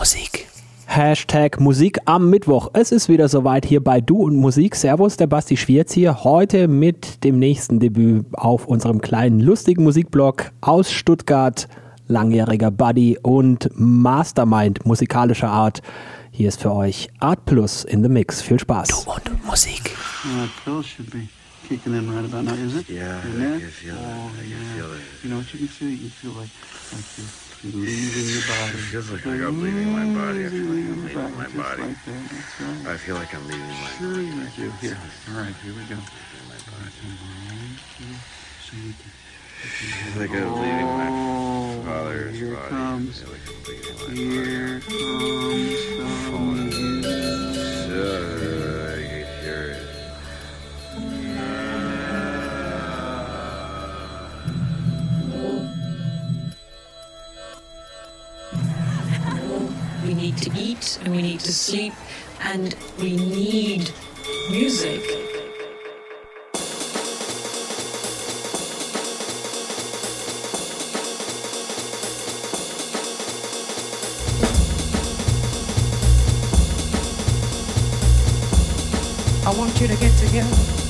Musik. Hashtag Musik am Mittwoch. Es ist wieder soweit hier bei Du und Musik. Servus, der Basti Schwierz hier. Heute mit dem nächsten Debüt auf unserem kleinen lustigen Musikblog aus Stuttgart. Langjähriger Buddy und Mastermind musikalischer Art. Hier ist für euch Art Plus in the Mix. Viel Spaß. Du und Musik. Be kicking in right about now, is it? Yeah, I can feel it. Oh, I can yeah. feel it. You know what you can feel? You can feel like, like you're leaving your body. It feels like I'm leaving my body. I feel like I'm Leaving my body. like right. I feel like I'm leaving my Sure body. you do. Here. All right, here we go. My body. So you can, I feel like I'm leaving my oh, father's here body. comes. I feel like I'm leaving my Here comes some need to eat and we need to sleep and we need music. I want you to get together.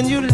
when you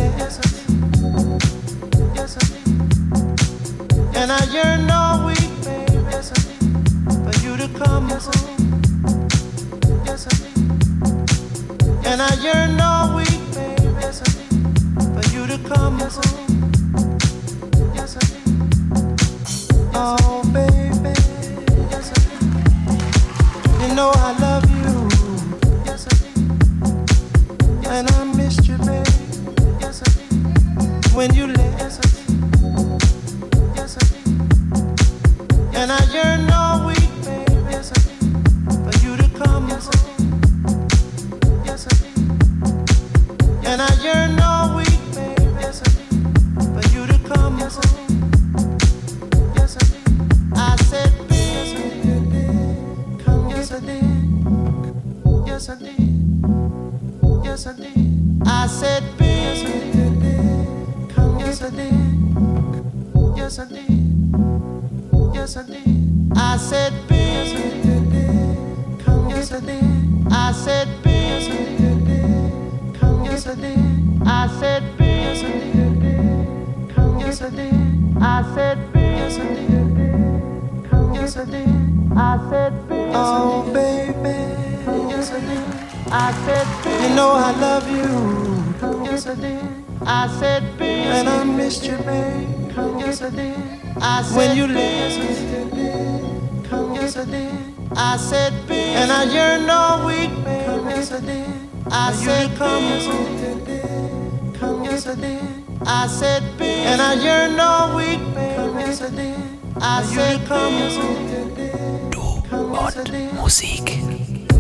I said, "Bill, You know I love you. Yes, I did. I said, Bill, And I missed you, babe. Come, yes, I did. I said, when you leave. Yes, I did. I said, babe. And I yearned all week, babe. Come, yes, I did. I said, come, yes, I did. Come, yes, I did. I said, babe. And I yearned all week, babe. Come, yes, I did. I said, come, yes, I did. Du und Musik.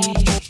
free.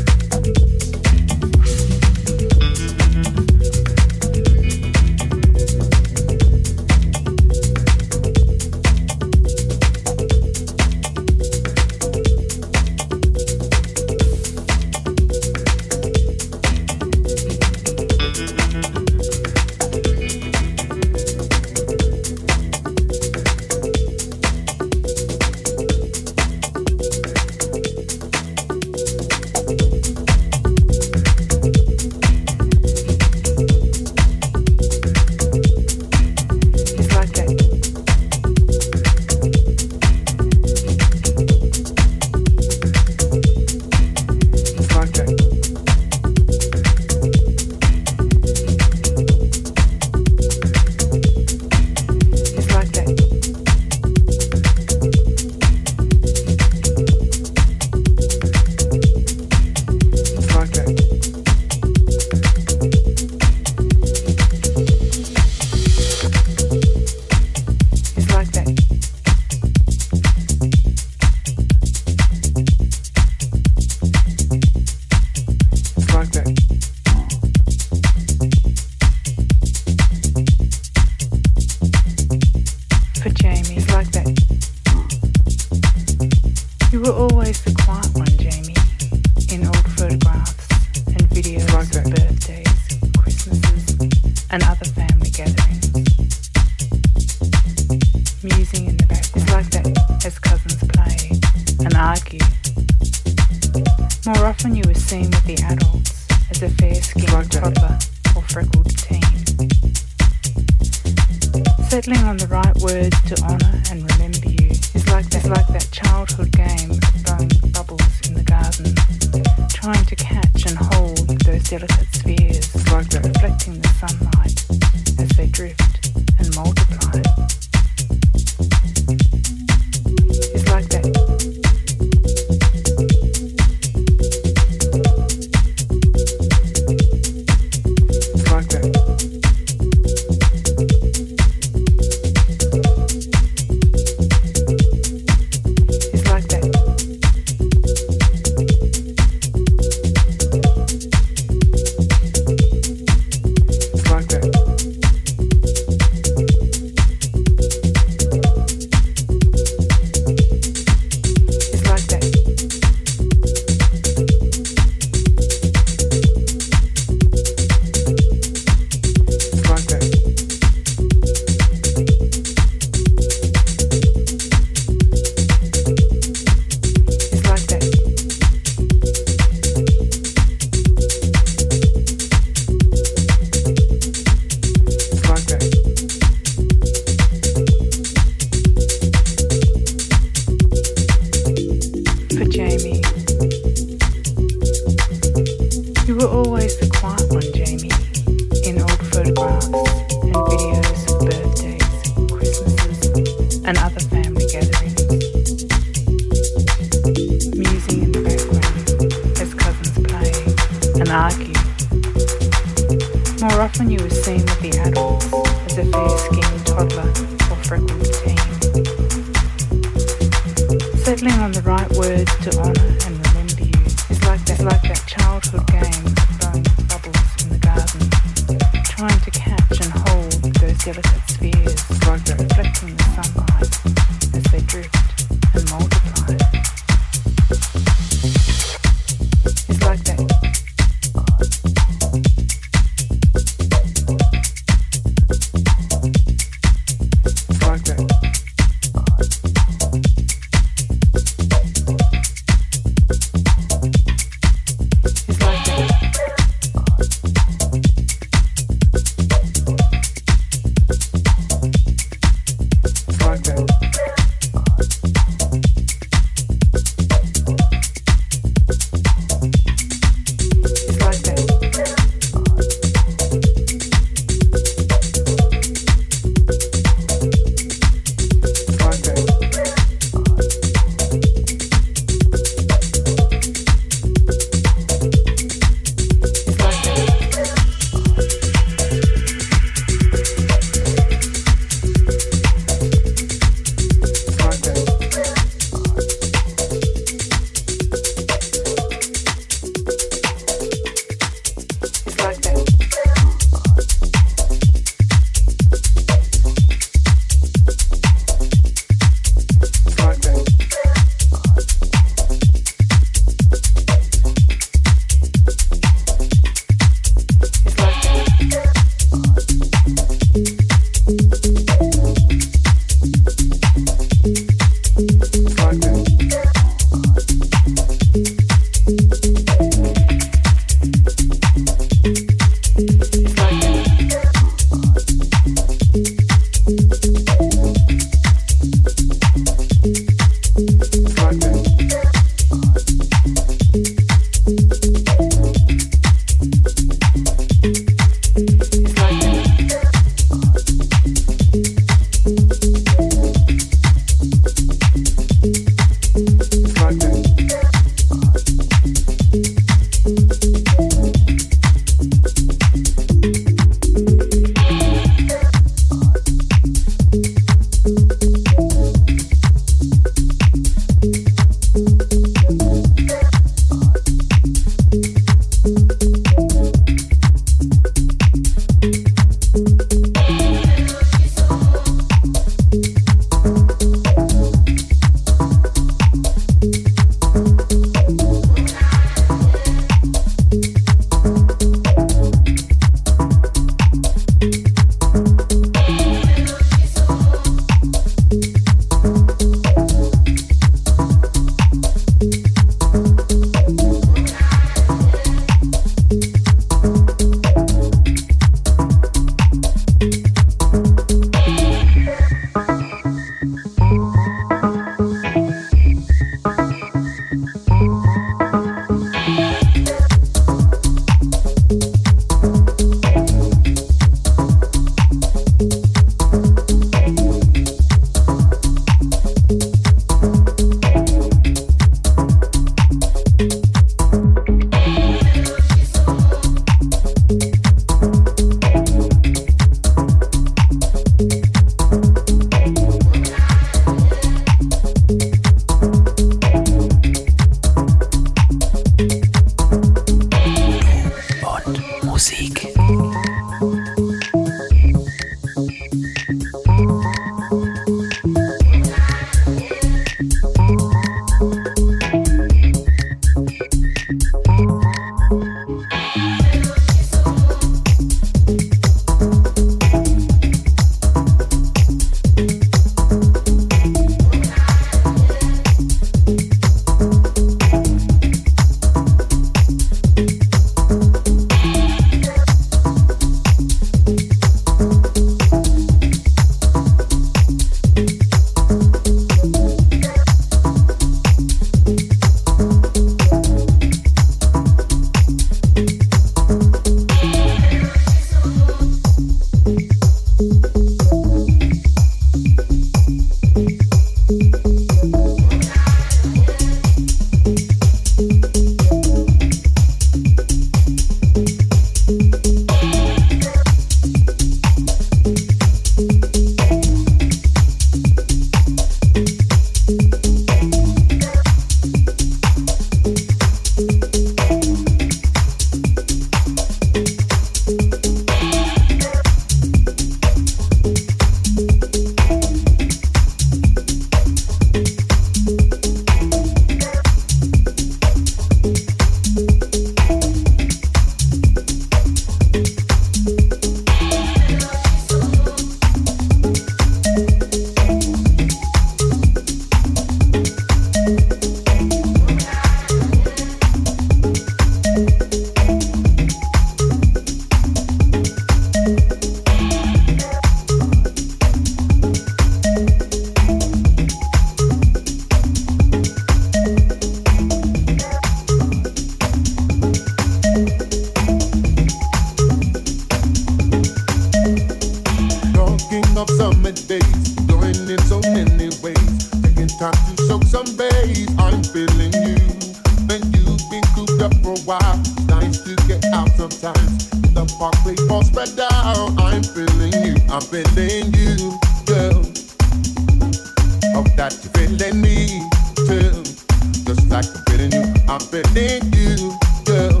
comforting you, girl.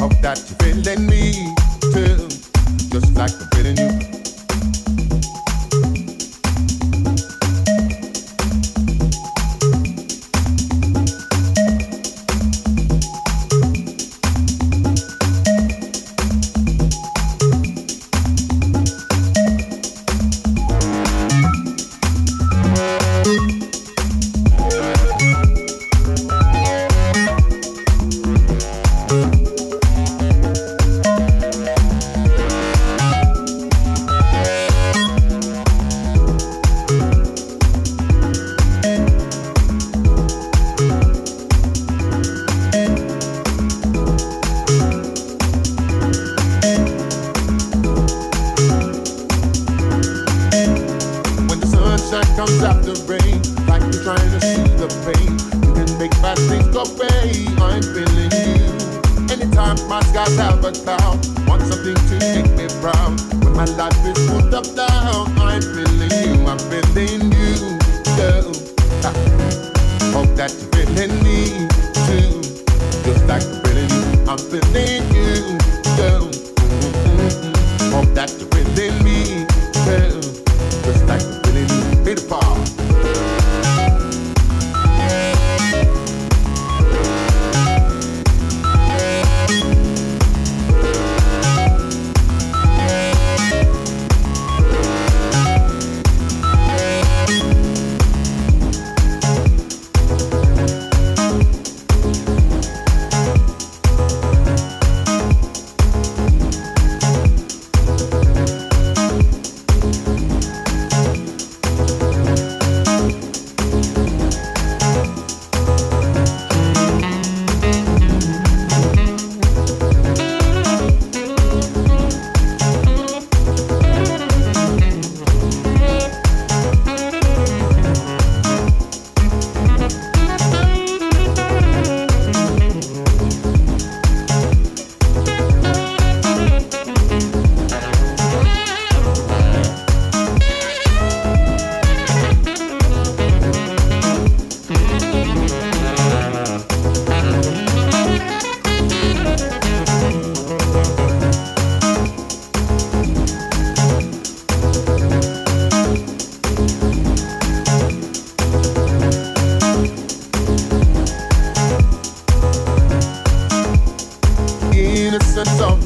Hope that you're feeling me just like I'm feeling you.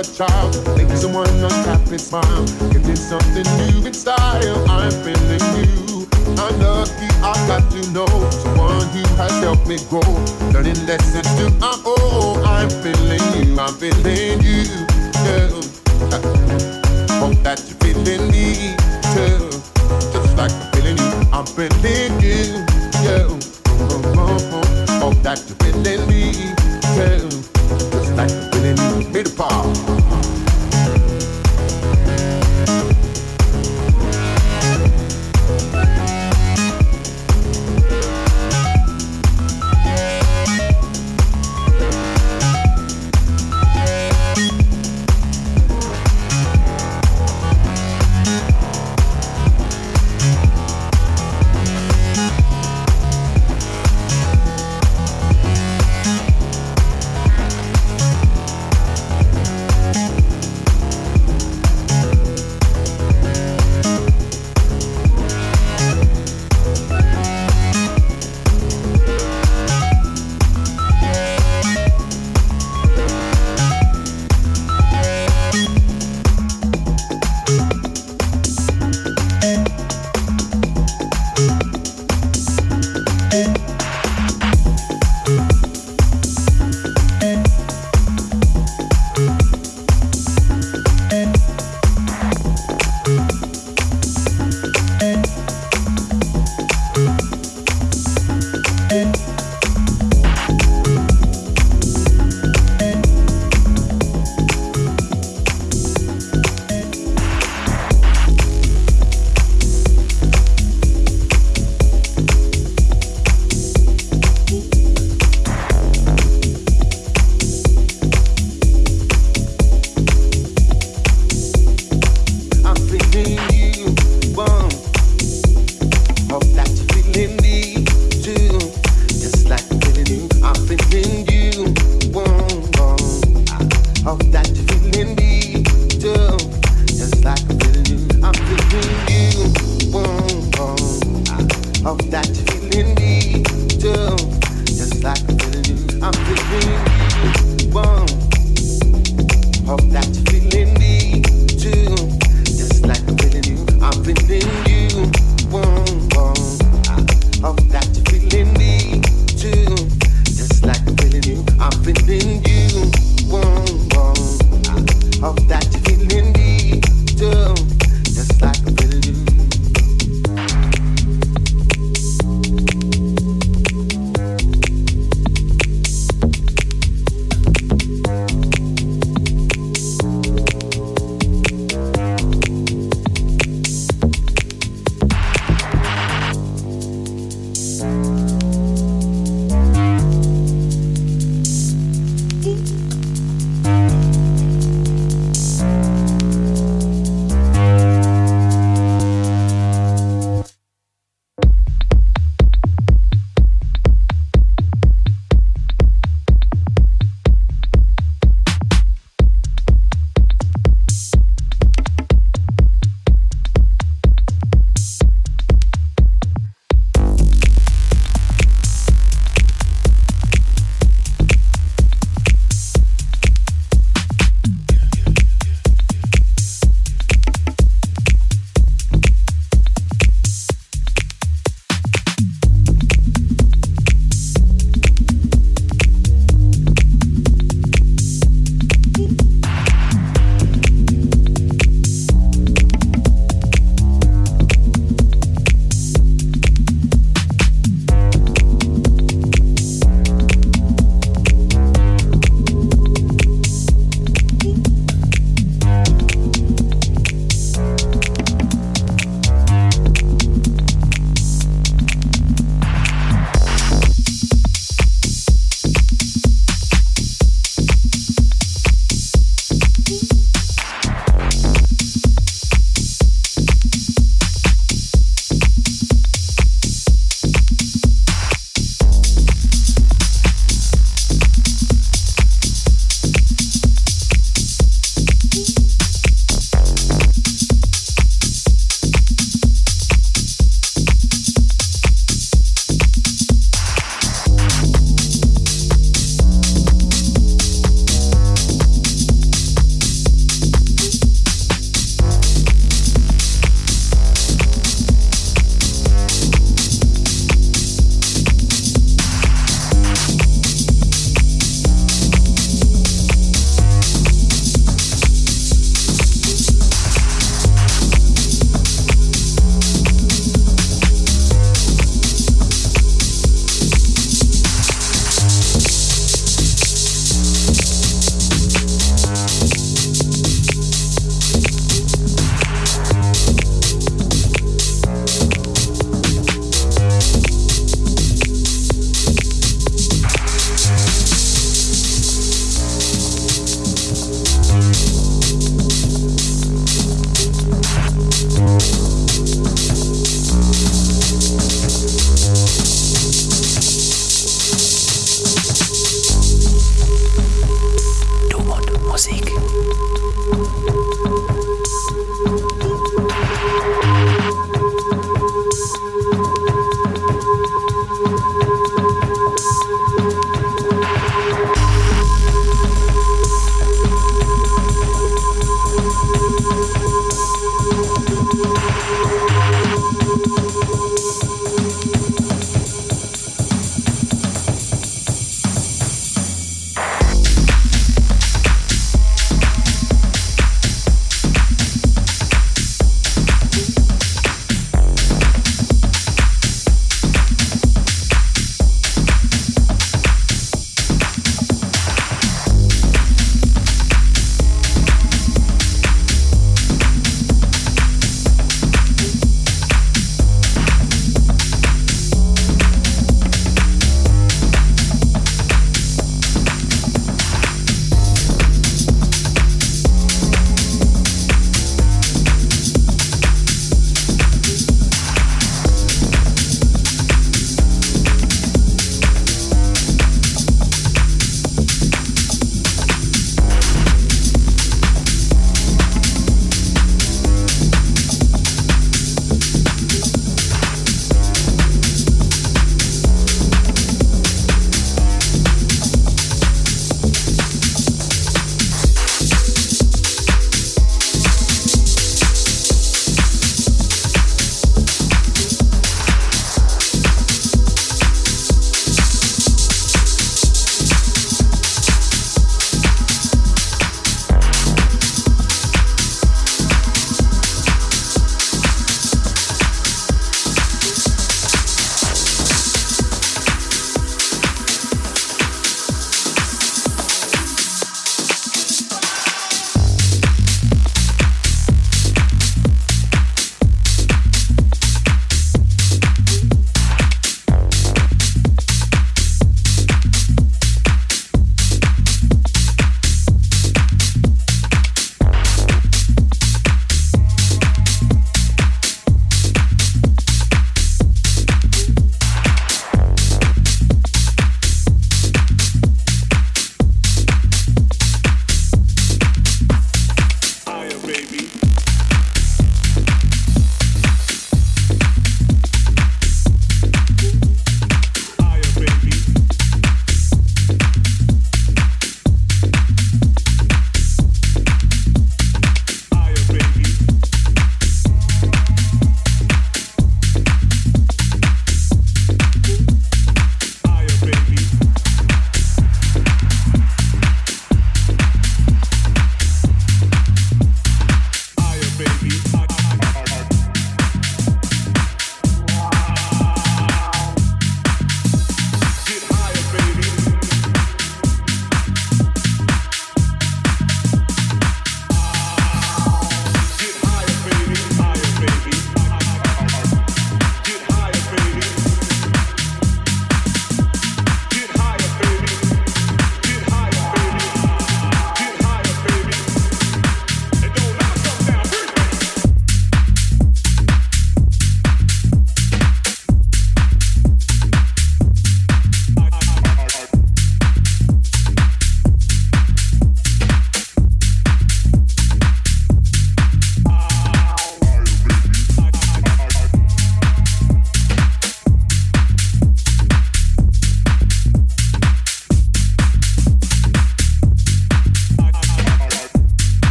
A child. Make someone unhappy smile. Give me something new in style. I'm feeling you. I'm lucky I got to know someone who has helped me grow. Learning lessons to my own. I'm feeling you. I'm feeling you. Girl. Hope that you're feeling me too. Just like I'm feeling you. I'm feeling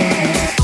care.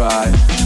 Right.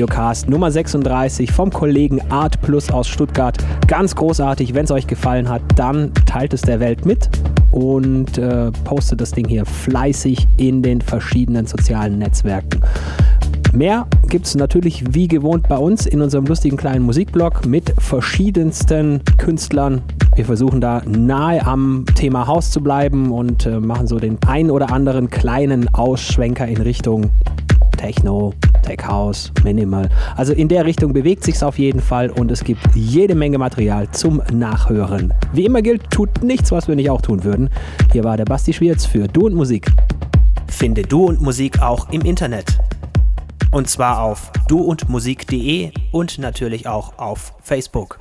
Videocast Nummer 36 vom Kollegen Art Plus aus Stuttgart. Ganz großartig. Wenn es euch gefallen hat, dann teilt es der Welt mit und äh, postet das Ding hier fleißig in den verschiedenen sozialen Netzwerken. Mehr gibt es natürlich wie gewohnt bei uns in unserem lustigen kleinen Musikblog mit verschiedensten Künstlern. Wir versuchen da nahe am Thema Haus zu bleiben und äh, machen so den ein oder anderen kleinen Ausschwenker in Richtung Techno, Tech House, Minimal. Also in der Richtung bewegt sich auf jeden Fall und es gibt jede Menge Material zum Nachhören. Wie immer gilt, tut nichts, was wir nicht auch tun würden. Hier war der Basti Schwierz für Du und Musik. Finde Du und Musik auch im Internet. Und zwar auf duundmusik.de und natürlich auch auf Facebook.